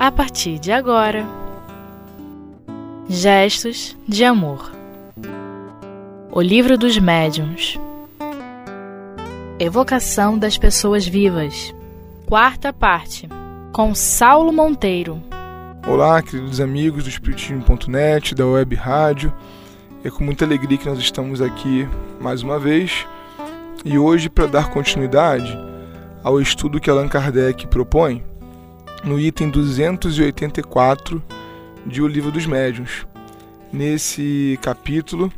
a partir de agora. Gestos de Amor. O Livro dos Médiuns. Evocação das Pessoas Vivas. Quarta parte Com Saulo Monteiro. Olá, queridos amigos do Espiritismo.net, da Web Rádio. É com muita alegria que nós estamos aqui mais uma vez. E hoje para dar continuidade ao estudo que Allan Kardec propõe no item 284 de O Livro dos Médiuns. Nesse capítulo,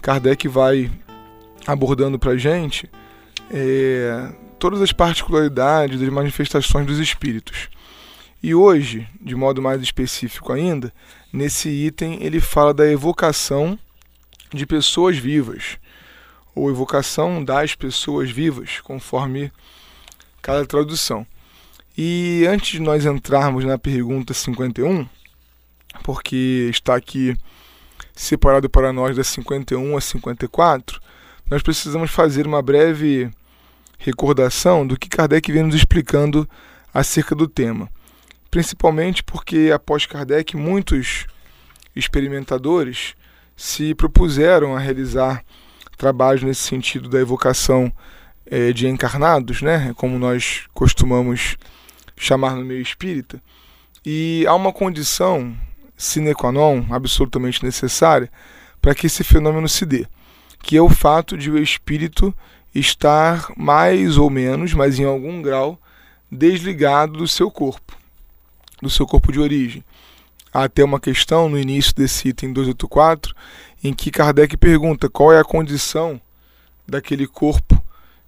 Kardec vai abordando para a gente é, todas as particularidades das manifestações dos espíritos. E hoje, de modo mais específico ainda, nesse item ele fala da evocação de pessoas vivas, ou evocação das pessoas vivas, conforme cada tradução. E antes de nós entrarmos na pergunta 51, porque está aqui separado para nós da 51 a 54, nós precisamos fazer uma breve recordação do que Kardec vem nos explicando acerca do tema. Principalmente porque, após Kardec, muitos experimentadores se propuseram a realizar trabalhos nesse sentido da evocação eh, de encarnados, né, como nós costumamos chamar no meio espírita, e há uma condição sine qua non, absolutamente necessária, para que esse fenômeno se dê, que é o fato de o espírito estar mais ou menos, mas em algum grau, desligado do seu corpo, do seu corpo de origem. Há até uma questão no início desse item 284, em que Kardec pergunta qual é a condição daquele corpo.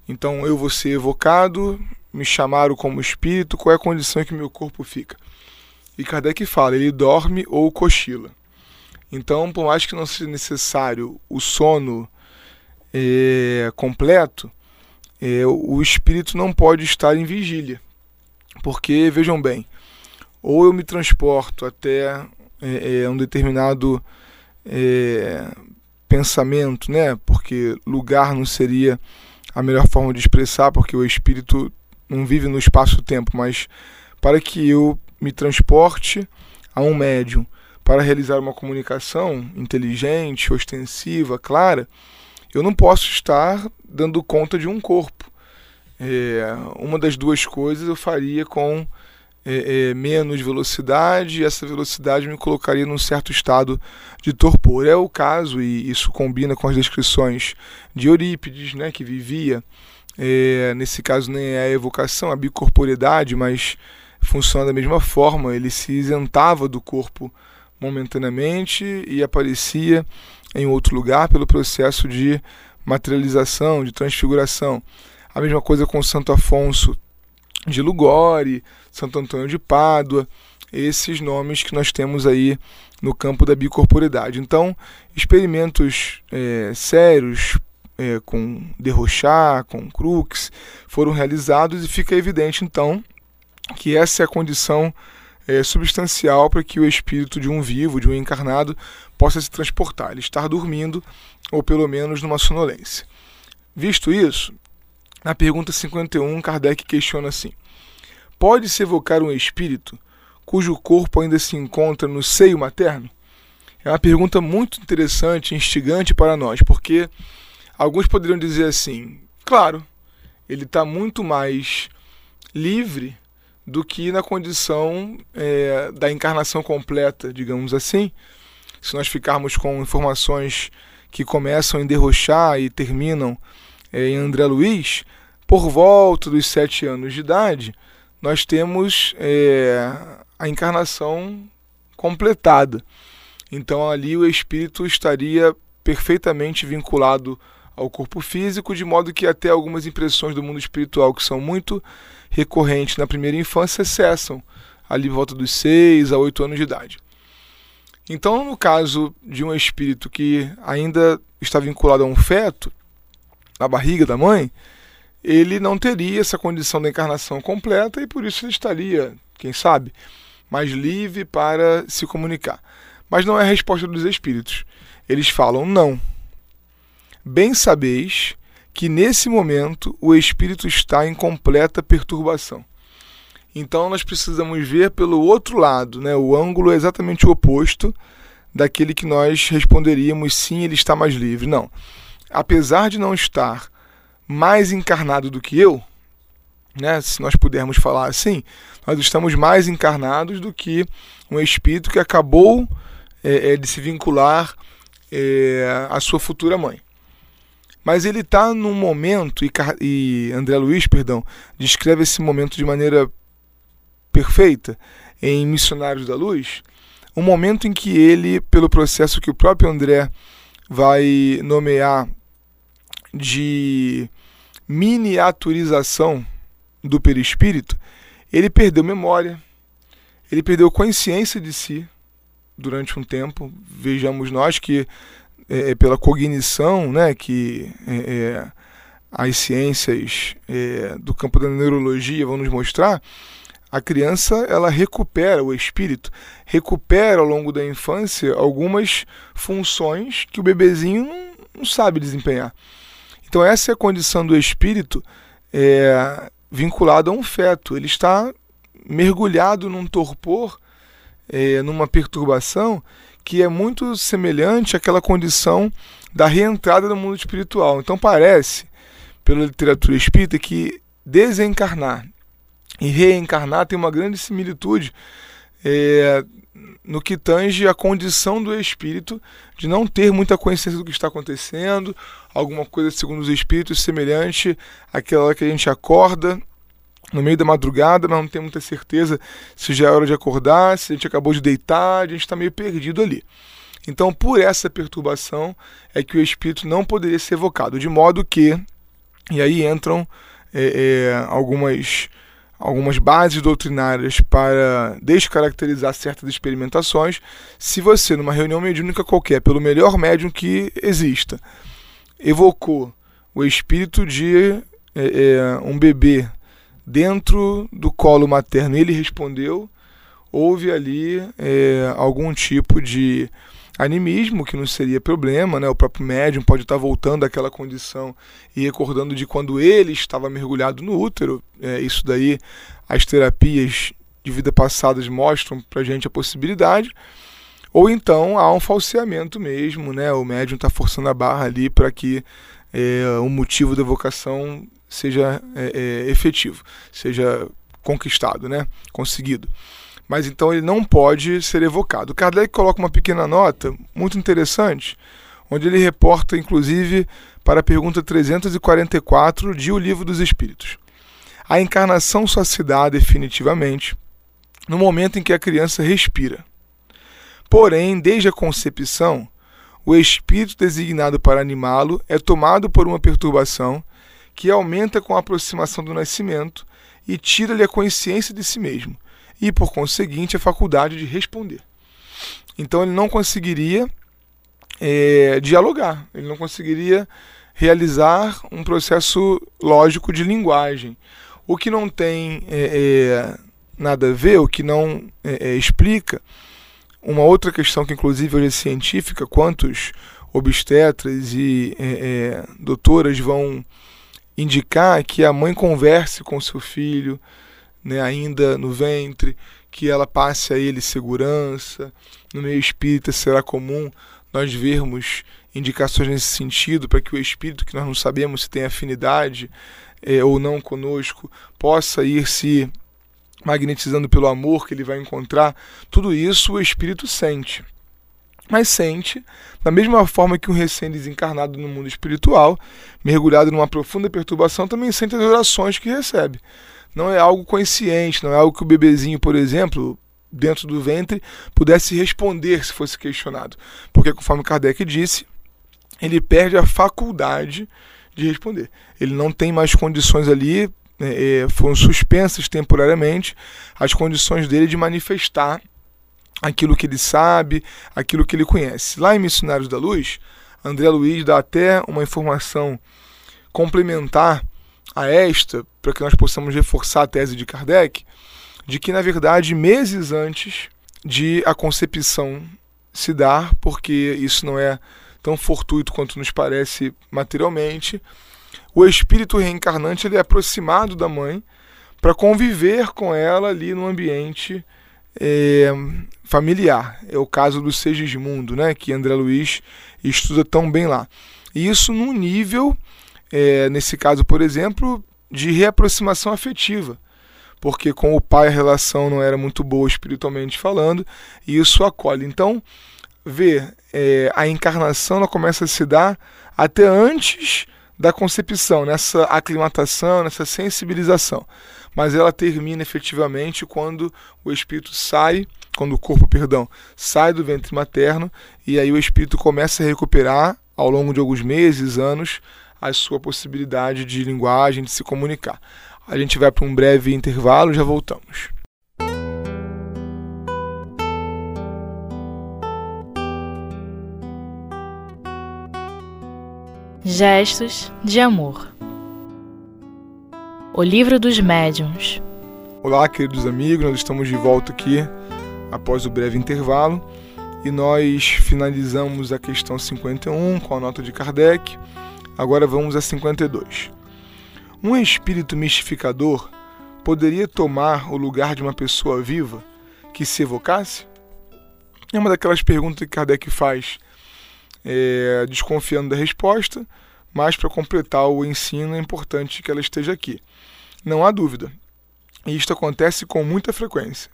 Então eu vou ser evocado, me chamaram como espírito, qual é a condição que meu corpo fica? E Kardec fala, ele dorme ou cochila. Então, por mais que não seja necessário o sono é, completo, é, o espírito não pode estar em vigília. Porque, vejam bem, ou eu me transporto até é, é um determinado é, pensamento, né? Porque lugar não seria a melhor forma de expressar, porque o espírito não vive no espaço-tempo, mas para que eu me transporte a um médium para realizar uma comunicação inteligente, ostensiva, clara, eu não posso estar dando conta de um corpo. É, uma das duas coisas eu faria com é, é, menos velocidade, e essa velocidade me colocaria num certo estado de torpor. É o caso, e isso combina com as descrições de Eurípides, né, que vivia é, nesse caso nem é a evocação, a bicorporidade, mas funciona da mesma forma. Ele se isentava do corpo momentaneamente e aparecia em outro lugar pelo processo de materialização, de transfiguração. A mesma coisa com Santo Afonso de Lugore, Santo Antônio de Pádua, esses nomes que nós temos aí no campo da bicorporidade. Então, experimentos é, sérios, é, com derrochar, com crux, foram realizados e fica evidente então que essa é a condição é, substancial para que o espírito de um vivo, de um encarnado, possa se transportar, ele estar dormindo ou pelo menos numa sonolência. Visto isso, na pergunta 51, Kardec questiona assim: Pode-se evocar um espírito cujo corpo ainda se encontra no seio materno? É uma pergunta muito interessante, instigante para nós, porque Alguns poderiam dizer assim: claro, ele está muito mais livre do que na condição é, da encarnação completa, digamos assim. Se nós ficarmos com informações que começam em derrochar e terminam é, em André Luiz, por volta dos sete anos de idade, nós temos é, a encarnação completada. Então ali o espírito estaria perfeitamente vinculado ao corpo físico, de modo que até algumas impressões do mundo espiritual que são muito recorrentes na primeira infância cessam ali volta dos 6 a 8 anos de idade. Então, no caso de um espírito que ainda está vinculado a um feto, na barriga da mãe, ele não teria essa condição da encarnação completa e por isso ele estaria, quem sabe, mais livre para se comunicar. Mas não é a resposta dos espíritos. Eles falam não. Bem sabeis que nesse momento o espírito está em completa perturbação. Então nós precisamos ver pelo outro lado, né? O ângulo é exatamente o oposto daquele que nós responderíamos sim, ele está mais livre. Não. Apesar de não estar mais encarnado do que eu, né, se nós pudermos falar assim, nós estamos mais encarnados do que um espírito que acabou é, de se vincular é, à sua futura mãe. Mas ele está num momento, e, e André Luiz, perdão, descreve esse momento de maneira perfeita em Missionários da Luz, um momento em que ele, pelo processo que o próprio André vai nomear de miniaturização do perispírito, ele perdeu memória, ele perdeu consciência de si durante um tempo. Vejamos nós que é, é pela cognição, né, que é, é, as ciências é, do campo da neurologia vão nos mostrar, a criança ela recupera o espírito, recupera ao longo da infância algumas funções que o bebezinho não, não sabe desempenhar. Então essa é a condição do espírito é, vinculado a um feto. Ele está mergulhado num torpor, é, numa perturbação que é muito semelhante àquela condição da reentrada no mundo espiritual. Então parece, pela literatura espírita, que desencarnar e reencarnar tem uma grande similitude é, no que tange a condição do espírito de não ter muita consciência do que está acontecendo, alguma coisa, segundo os espíritos, semelhante àquela que a gente acorda no meio da madrugada, mas não tem muita certeza se já é hora de acordar, se a gente acabou de deitar, a gente está meio perdido ali. Então, por essa perturbação, é que o espírito não poderia ser evocado, de modo que, e aí entram é, é, algumas algumas bases doutrinárias para descaracterizar certas experimentações. Se você, numa reunião mediúnica qualquer, pelo melhor médium que exista, evocou o espírito de é, é, um bebê dentro do colo materno ele respondeu, houve ali é, algum tipo de animismo, que não seria problema, né? O próprio médium pode estar voltando àquela condição e recordando de quando ele estava mergulhado no útero. É, isso daí, as terapias de vida passadas mostram para gente a possibilidade. Ou então há um falseamento mesmo, né? O médium está forçando a barra ali para que é, o motivo da vocação seja é, é, efetivo, seja conquistado, né? Conseguido mas então ele não pode ser evocado. Kardec coloca uma pequena nota muito interessante, onde ele reporta, inclusive, para a pergunta 344 de O Livro dos Espíritos. A encarnação só se dá definitivamente no momento em que a criança respira. Porém, desde a concepção, o espírito designado para animá-lo é tomado por uma perturbação que aumenta com a aproximação do nascimento e tira-lhe a consciência de si mesmo, e, por conseguinte, a faculdade de responder. Então ele não conseguiria é, dialogar, ele não conseguiria realizar um processo lógico de linguagem. O que não tem é, é, nada a ver, o que não é, é, explica, uma outra questão que inclusive hoje é científica, quantos obstetras e é, doutoras vão indicar que a mãe converse com seu filho, né, ainda no ventre, que ela passe a ele segurança. No meio espírita será comum nós vermos indicações nesse sentido para que o espírito, que nós não sabemos se tem afinidade é, ou não conosco, possa ir se magnetizando pelo amor que ele vai encontrar. Tudo isso o espírito sente. Mas sente, da mesma forma que um recém-desencarnado no mundo espiritual, mergulhado numa profunda perturbação, também sente as orações que recebe não é algo consciente, não é algo que o bebezinho, por exemplo, dentro do ventre, pudesse responder se fosse questionado. Porque, conforme Kardec disse, ele perde a faculdade de responder. Ele não tem mais condições ali, é, é foram suspensas temporariamente as condições dele de manifestar aquilo que ele sabe, aquilo que ele conhece. Lá em Missionários da Luz, André Luiz dá até uma informação complementar a esta, para que nós possamos reforçar a tese de Kardec, de que, na verdade, meses antes de a concepção se dar, porque isso não é tão fortuito quanto nos parece materialmente, o espírito reencarnante ele é aproximado da mãe para conviver com ela ali no ambiente é, familiar. É o caso do Segismundo, né, que André Luiz estuda tão bem lá. E isso num nível, é, nesse caso, por exemplo, de reaproximação afetiva. Porque com o pai a relação não era muito boa espiritualmente falando, e isso acolhe. Então, ver é, a encarnação ela começa a se dar até antes da concepção, nessa aclimatação, nessa sensibilização. Mas ela termina efetivamente quando o espírito sai, quando o corpo, perdão, sai do ventre materno e aí o espírito começa a recuperar ao longo de alguns meses, anos, a sua possibilidade de linguagem, de se comunicar. A gente vai para um breve intervalo, já voltamos. Gestos de Amor O Livro dos Médiuns Olá, queridos amigos, nós estamos de volta aqui após o breve intervalo e nós finalizamos a questão 51 com a nota de Kardec. Agora vamos a 52. Um espírito mistificador poderia tomar o lugar de uma pessoa viva que se evocasse? É uma daquelas perguntas que Kardec faz é, desconfiando da resposta, mas para completar o ensino é importante que ela esteja aqui. Não há dúvida. E isto acontece com muita frequência,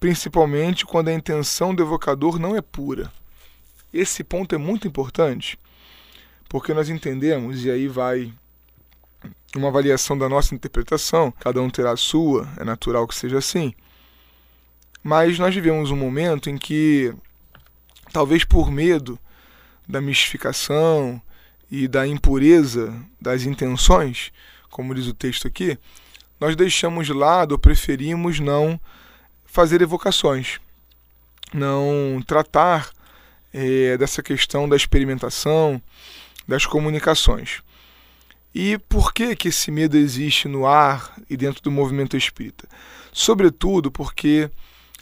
principalmente quando a intenção do evocador não é pura. Esse ponto é muito importante, porque nós entendemos, e aí vai uma avaliação da nossa interpretação, cada um terá a sua, é natural que seja assim. Mas nós vivemos um momento em que, talvez por medo da mistificação e da impureza das intenções, como diz o texto aqui, nós deixamos de lado ou preferimos não fazer evocações, não tratar é, dessa questão da experimentação, das comunicações. E por que, que esse medo existe no ar e dentro do movimento espírita? Sobretudo porque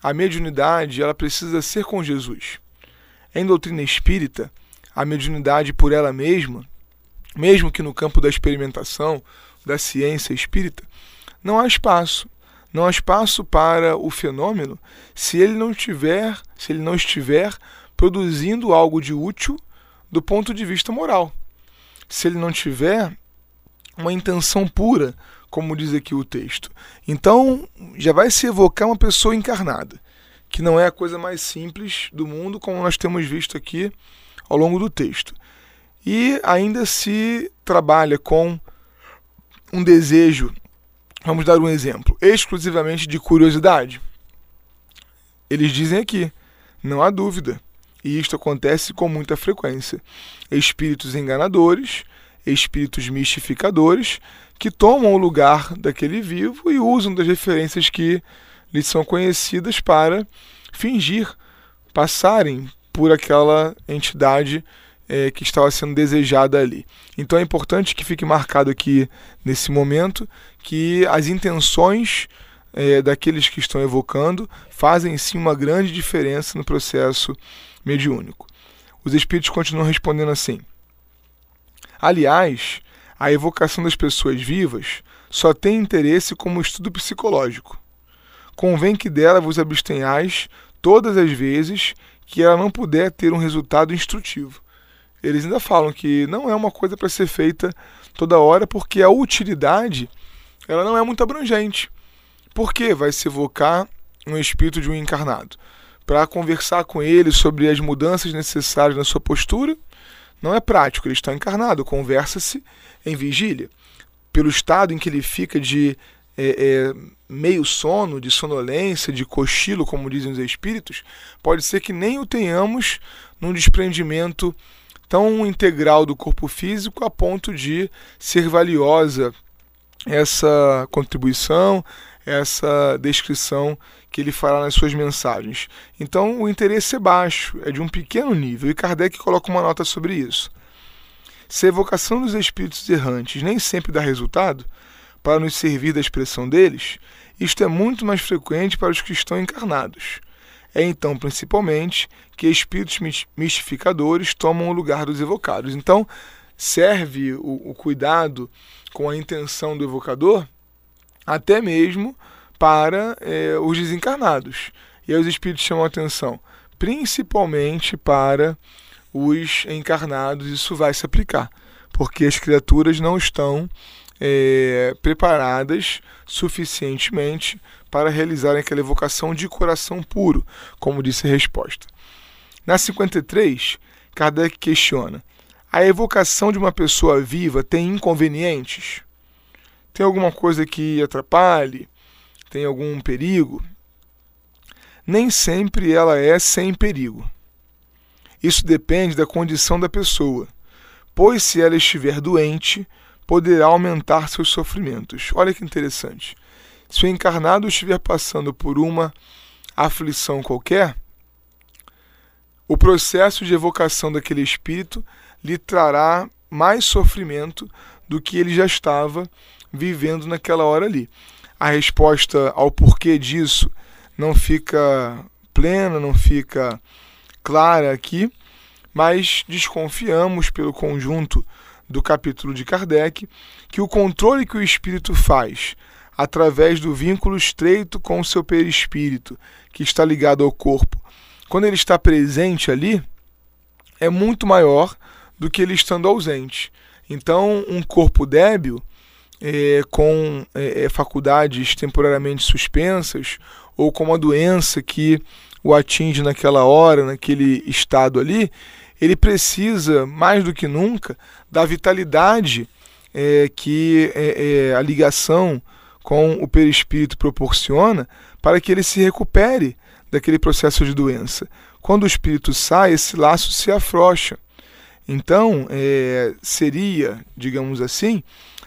a mediunidade ela precisa ser com Jesus. Em doutrina espírita, a mediunidade por ela mesma, mesmo que no campo da experimentação, da ciência espírita, não há espaço. Não há espaço para o fenômeno se ele não tiver, se ele não estiver produzindo algo de útil do ponto de vista moral. Se ele não tiver uma intenção pura, como diz aqui o texto. Então, já vai se evocar uma pessoa encarnada, que não é a coisa mais simples do mundo, como nós temos visto aqui ao longo do texto. E ainda se trabalha com um desejo, vamos dar um exemplo, exclusivamente de curiosidade. Eles dizem aqui, não há dúvida, e isto acontece com muita frequência. Espíritos enganadores, espíritos mistificadores, que tomam o lugar daquele vivo e usam das referências que lhes são conhecidas para fingir passarem por aquela entidade é, que estava sendo desejada ali. Então é importante que fique marcado aqui nesse momento que as intenções é, daqueles que estão evocando fazem sim uma grande diferença no processo mediúnico. Os espíritos continuam respondendo assim: Aliás, a evocação das pessoas vivas só tem interesse como estudo psicológico. Convém que dela vos abstenhais todas as vezes que ela não puder ter um resultado instrutivo. Eles ainda falam que não é uma coisa para ser feita toda hora, porque a utilidade ela não é muito abrangente. Porque vai se evocar um espírito de um encarnado para conversar com ele sobre as mudanças necessárias na sua postura. Não é prático, ele está encarnado, conversa-se em vigília. Pelo estado em que ele fica de é, é, meio sono, de sonolência, de cochilo, como dizem os espíritos, pode ser que nem o tenhamos num desprendimento tão integral do corpo físico a ponto de ser valiosa essa contribuição, essa descrição que ele fará nas suas mensagens. Então, o interesse é baixo, é de um pequeno nível, e Kardec coloca uma nota sobre isso. Se a evocação dos espíritos errantes nem sempre dá resultado, para nos servir da expressão deles, isto é muito mais frequente para os que estão encarnados. É então, principalmente, que espíritos mistificadores tomam o lugar dos evocados. Então, serve o, o cuidado com a intenção do evocador até mesmo para é, os desencarnados. E aí os espíritos chamam a atenção, principalmente para os encarnados, isso vai se aplicar, porque as criaturas não estão é, preparadas suficientemente para realizarem aquela evocação de coração puro, como disse a resposta. Na 53, Kardec questiona: a evocação de uma pessoa viva tem inconvenientes? Tem alguma coisa que atrapalhe? Tem algum perigo? Nem sempre ela é sem perigo. Isso depende da condição da pessoa, pois se ela estiver doente, poderá aumentar seus sofrimentos. Olha que interessante. Se o encarnado estiver passando por uma aflição qualquer, o processo de evocação daquele espírito lhe trará mais sofrimento do que ele já estava vivendo naquela hora ali. A resposta ao porquê disso não fica plena, não fica clara aqui, mas desconfiamos pelo conjunto do capítulo de Kardec que o controle que o espírito faz através do vínculo estreito com o seu perispírito, que está ligado ao corpo, quando ele está presente ali, é muito maior do que ele estando ausente. Então, um corpo débil, é, com é, faculdades temporariamente suspensas, ou com uma doença que o atinge naquela hora, naquele estado ali, ele precisa, mais do que nunca, da vitalidade é, que é, é, a ligação com o perispírito proporciona para que ele se recupere daquele processo de doença. Quando o espírito sai, esse laço se afrouxa. Então, é, seria, digamos assim,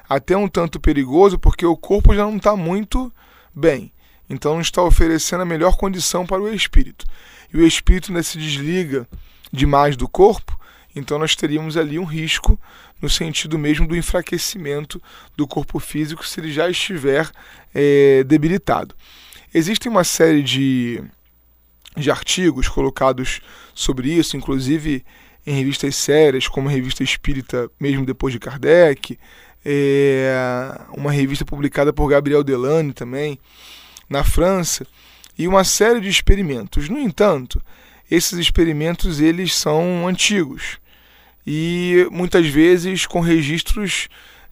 até um tanto perigoso, porque o corpo já não está muito bem. Então, não está oferecendo a melhor condição para o espírito. E o espírito né, se desliga demais do corpo, então nós teríamos ali um risco no sentido mesmo do enfraquecimento do corpo físico se ele já estiver é, debilitado. Existem uma série de, de artigos colocados sobre isso, inclusive em revistas sérias, como a Revista Espírita, mesmo depois de Kardec, é, uma revista publicada por Gabriel Delane também, na França, e uma série de experimentos. No entanto, esses experimentos eles são antigos e muitas vezes com registros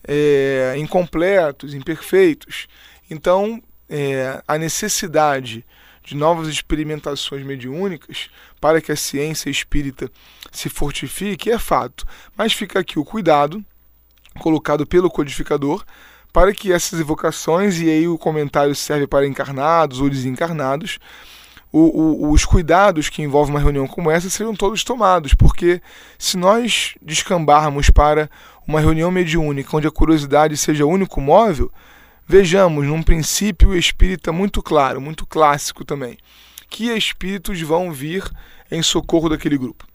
é, incompletos, imperfeitos. Então, é, a necessidade de novas experimentações mediúnicas para que a ciência espírita se fortifique é fato, mas fica aqui o cuidado colocado pelo codificador para que essas evocações, e aí o comentário serve para encarnados ou desencarnados, o, o, os cuidados que envolvem uma reunião como essa sejam todos tomados, porque se nós descambarmos para uma reunião mediúnica onde a curiosidade seja o único móvel, vejamos, num princípio espírita muito claro, muito clássico também, que espíritos vão vir em socorro daquele grupo.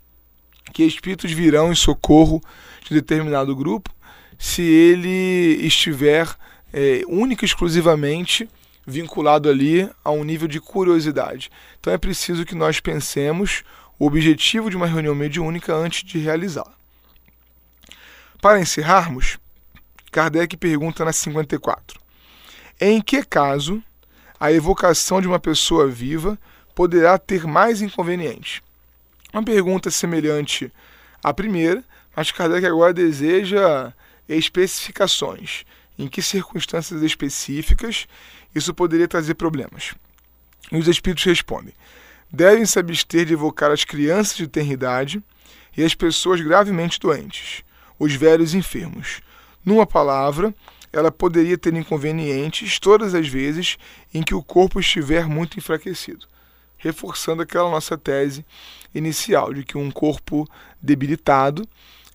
Que espíritos virão em socorro de determinado grupo se ele estiver é, única e exclusivamente vinculado ali a um nível de curiosidade. Então é preciso que nós pensemos o objetivo de uma reunião mediúnica antes de realizá-la. Para encerrarmos, Kardec pergunta na 54: Em que caso a evocação de uma pessoa viva poderá ter mais inconvenientes? Uma pergunta semelhante à primeira, mas Kardec agora deseja especificações. Em que circunstâncias específicas isso poderia trazer problemas? E os espíritos respondem: devem se abster de evocar as crianças de tenridade e as pessoas gravemente doentes, os velhos enfermos. Numa palavra, ela poderia ter inconvenientes todas as vezes em que o corpo estiver muito enfraquecido, reforçando aquela nossa tese inicial de que um corpo debilitado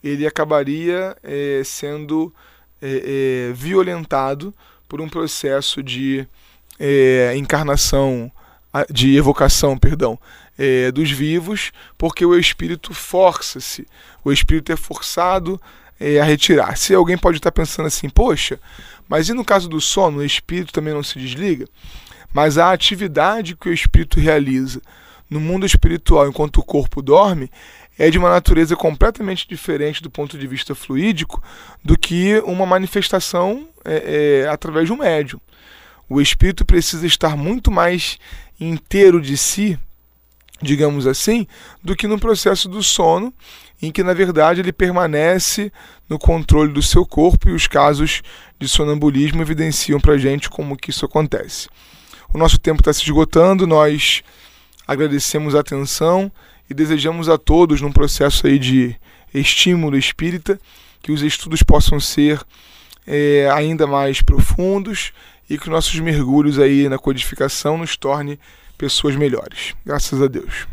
ele acabaria é, sendo é, é, violentado por um processo de é, encarnação, de evocação, perdão, é, dos vivos, porque o espírito força-se, o espírito é forçado é, a retirar. Se alguém pode estar pensando assim, poxa, mas e no caso do sono, o espírito também não se desliga? Mas a atividade que o espírito realiza no mundo espiritual enquanto o corpo dorme é de uma natureza completamente diferente do ponto de vista fluídico do que uma manifestação é, é, através de um médium. O espírito precisa estar muito mais inteiro de si, digamos assim, do que no processo do sono, em que na verdade ele permanece no controle do seu corpo e os casos de sonambulismo evidenciam para gente como que isso acontece. O nosso tempo está se esgotando, nós agradecemos a atenção e desejamos a todos, num processo aí de estímulo espírita, que os estudos possam ser é, ainda mais profundos e que nossos mergulhos aí na codificação nos torne pessoas melhores. Graças a Deus.